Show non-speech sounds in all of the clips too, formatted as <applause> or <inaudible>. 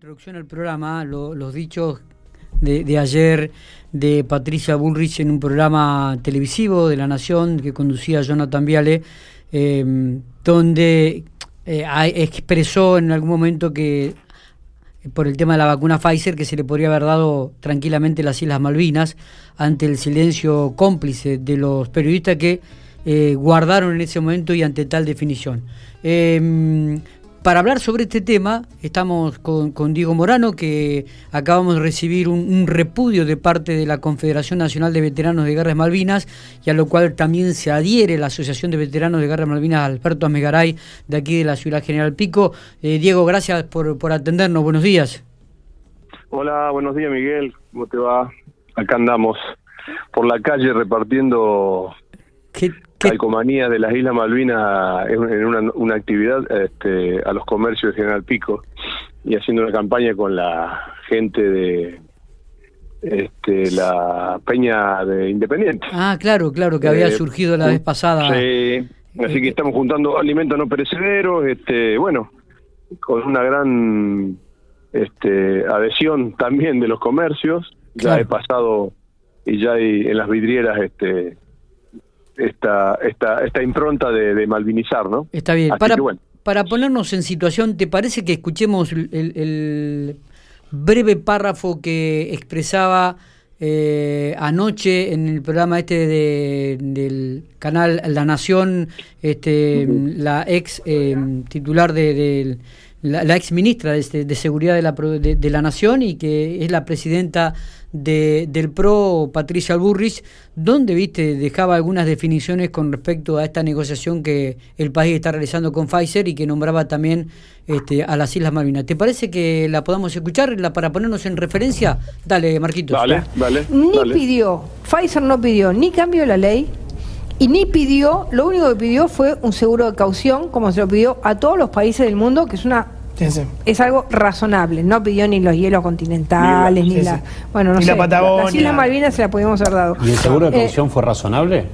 introducción al programa, los dichos de, ayer de Patricia Bullrich en un programa televisivo de La Nación que conducía Jonathan Viale, em, donde eh, expresó en algún momento que por el tema de la vacuna Pfizer que se le podría haber dado tranquilamente las Islas Malvinas ante el silencio cómplice de los periodistas que eh, guardaron en ese momento y ante tal definición. Em, para hablar sobre este tema, estamos con, Diego Morano, que acabamos de recibir un, repudio de parte de la Confederación Nacional de Veteranos de Guerras Malvinas, y a lo cual también se adhiere la Asociación de Veteranos de Guerras Malvinas, Alberto Amegaray, de aquí de la Ciudad General Pico. Eh, Diego, gracias por, por atendernos. Buenos días. Hola, buenos días, Miguel. ¿Cómo te va? Acá andamos por la calle repartiendo calcomanía de las Islas Malvinas en una, una actividad este, a los comercios de General Pico y haciendo una campaña con la gente de este, la Peña de Independiente. Ah, claro, claro, que había eh, surgido la vez pasada. Sí, así que estamos juntando alimentos no perecederos, este, bueno, con una gran este, adhesión también de los comercios. Ya he pasado y ya hay en las vidrieras este, esta, esta, esta impronta de, malvinizar, ¿no? Está bien. para, para ponernos en situación, ¿te parece que escuchemos el, breve párrafo que expresaba eh, anoche en el programa este de, del canal La Nación, este, la ex eh, titular de, la, ex ministra de, Seguridad de la, de, la Nación y que es la presidenta de, del PRO, Patricia Burrich, donde viste dejaba algunas definiciones con respecto a esta negociación que el país está realizando con Pfizer y que nombraba también este, a las Islas Malvinas. ¿Te parece que la podamos escuchar la, para ponernos en referencia? Dale, Marquitos. Dale, dale. Ni pidió, Pfizer no pidió ni cambio de la ley, y ni pidió, lo único que pidió fue un seguro de caución, como se lo pidió a todos los países del mundo, que es una es algo razonable. No pidió ni los hielos continentales, ni, la, bueno, no sé, la Patagonia. Las Islas Malvinas se la pudimos haber dado. ¿Y el seguro de eh, caución fue razonable?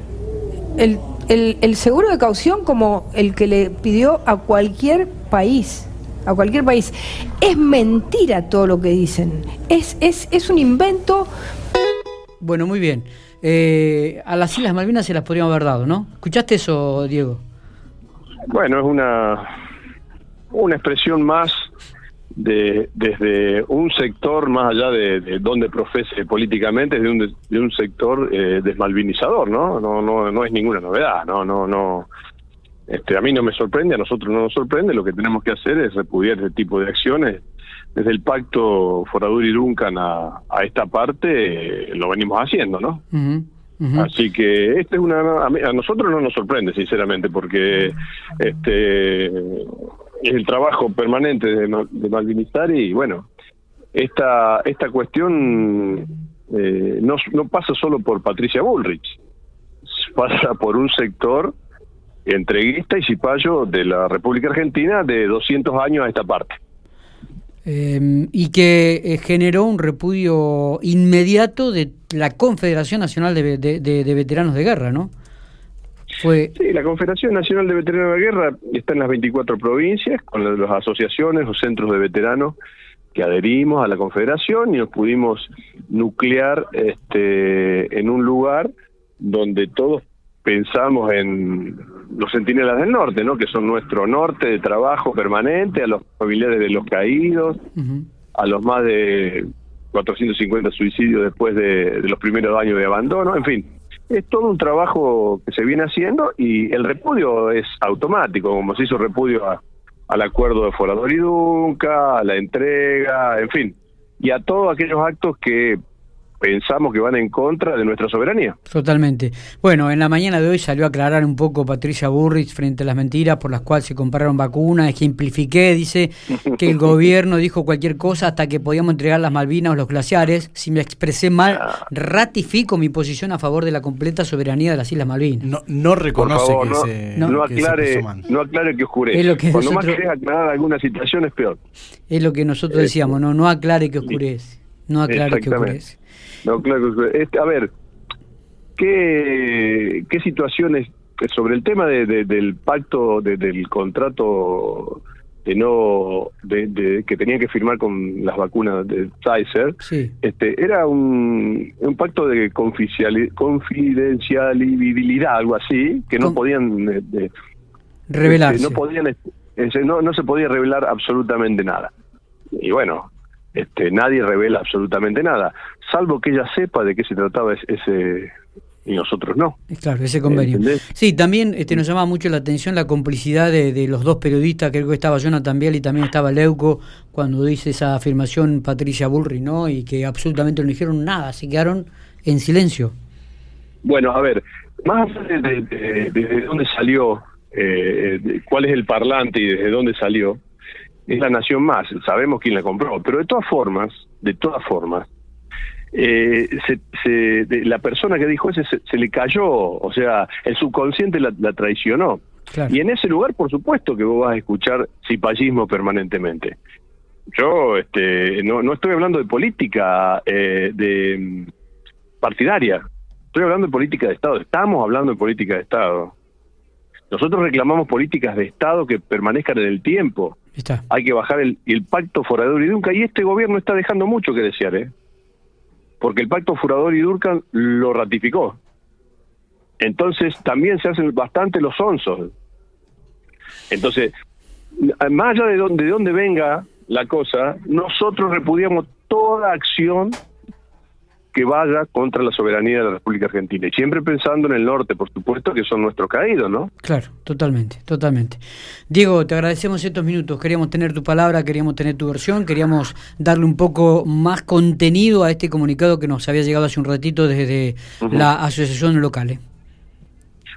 El, el, el, seguro de caución como el que le pidió a cualquier país. A cualquier país. Es mentira todo lo que dicen. Es, es, es un invento. Bueno, muy bien. Eh, a las Islas Malvinas se las podríamos haber dado, ¿no? ¿Escuchaste eso, Diego? Bueno, es una una expresión más de desde un sector más allá de, de donde profese políticamente de un de un sector eh, desmalvinizador no no no no es ninguna novedad no no no este a mí no me sorprende a nosotros no nos sorprende lo que tenemos que hacer es repudiar este tipo de acciones. Desde el pacto Foradur y Duncan a, a esta parte eh, lo venimos haciendo no Así que este es una a, a, nosotros no nos sorprende sinceramente porque este es el trabajo permanente de, de y bueno, esta, esta cuestión eh, no, no pasa solo por Patricia Bullrich, pasa por un sector entreguista y cipayo de la República Argentina de 200 años a esta parte. Em, y que eh, generó un repudio inmediato de la Confederación Nacional de Veteranos de Guerra, ¿no? Sí, la Confederación Nacional de Veteranos de Guerra está en las 24 provincias, con las asociaciones, los centros de veteranos que adherimos a la Confederación y nos pudimos nuclear este, en un lugar donde todos pensamos en los centinelas del norte, ¿no? que son nuestro norte de trabajo permanente, a los familiares de los caídos, a los más de 450 suicidios después de los primeros años de abandono, en fin, es todo un trabajo que se viene haciendo y el repudio es automático, como se hizo repudio al acuerdo de Forador y Dunca, a la entrega, en fin, y a todos aquellos actos que pensamos que van en contra de nuestra soberanía. Totalmente. Bueno, en la mañana de hoy salió a aclarar un poco Patricia Burrich frente a las mentiras por las cuales se compraron vacunas, ejemplifiqué, dice que el <laughs> gobierno dijo cualquier cosa hasta que podíamos entregar las Malvinas o los glaciares. Si me expresé mal, ah. ratifico mi posición a favor de la completa soberanía de las Islas Malvinas. No, no reconoce que, no, se, no, aclare, no aclare que oscurece. Es lo que Cuando más querés aclarar alguna situación es peor. Es lo que nosotros decíamos, no, no aclare que oscurece. No aclare que oscurece. No, claro. Este, a ver, ¿qué, qué situaciones sobre el tema de, del pacto, del contrato de no de, que tenían que firmar con las vacunas de Pfizer este era un, un pacto de confidencialidad algo así que no podían eh, de, revelarse no podían no, no se podía revelar absolutamente nada y bueno este nadie revela absolutamente nada salvo que ella sepa de qué se trataba ese y nosotros no. Claro, ese convenio. Sí, también este, nos llama mucho la atención la complicidad de, los dos periodistas, creo que estaba Jonathan Biel y también estaba Leuco, cuando dice esa afirmación Patricia Bullrich, ¿no? Y que absolutamente no dijeron nada, se quedaron en silencio. Bueno, a ver, más de, de, dónde salió, eh, cuál es el parlante y desde dónde salió, es la Nación Más, sabemos quién la compró, pero de todas formas, de todas formas, eh, se, la persona que dijo eso se, le cayó, o sea, el subconsciente la, traicionó. Y en ese lugar, por supuesto que vos vas a escuchar cipallismo permanentemente. Yo este, no, no estoy hablando de política eh, de mm, partidaria, estoy hablando de política de Estado, estamos hablando de política de Estado. Nosotros reclamamos políticas de Estado que permanezcan en el tiempo. Hay que bajar el, pacto forador y nunca, y este gobierno está dejando mucho que desear, ¿eh? porque el pacto Furador y Durkan lo ratificó. Entonces también se hacen bastante los onzos. Entonces, más allá de donde, de dónde venga la cosa, nosotros repudiamos toda acción que vaya contra la soberanía de la República Argentina. Y siempre pensando en el norte, por supuesto, que son nuestros caídos, ¿no? Claro, totalmente, totalmente. Diego, te agradecemos estos minutos. Queríamos tener tu palabra, queríamos tener tu versión, queríamos darle un poco más contenido a este comunicado que nos había llegado hace un ratito desde la asociación local. ¿eh?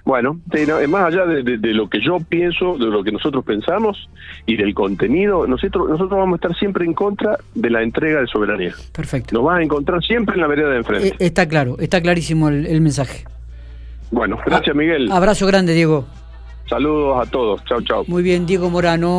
Bueno, más allá de, lo que yo pienso, de lo que nosotros pensamos y del contenido, nosotros, nosotros vamos a estar siempre en contra de la entrega de soberanía. Perfecto. Nos vas a encontrar siempre en la vereda de enfrente. Eh, está claro, está clarísimo el, mensaje. Bueno, gracias Miguel. Abrazo grande, Diego. Saludos a todos. Chao, chao. Muy bien, Diego Morano.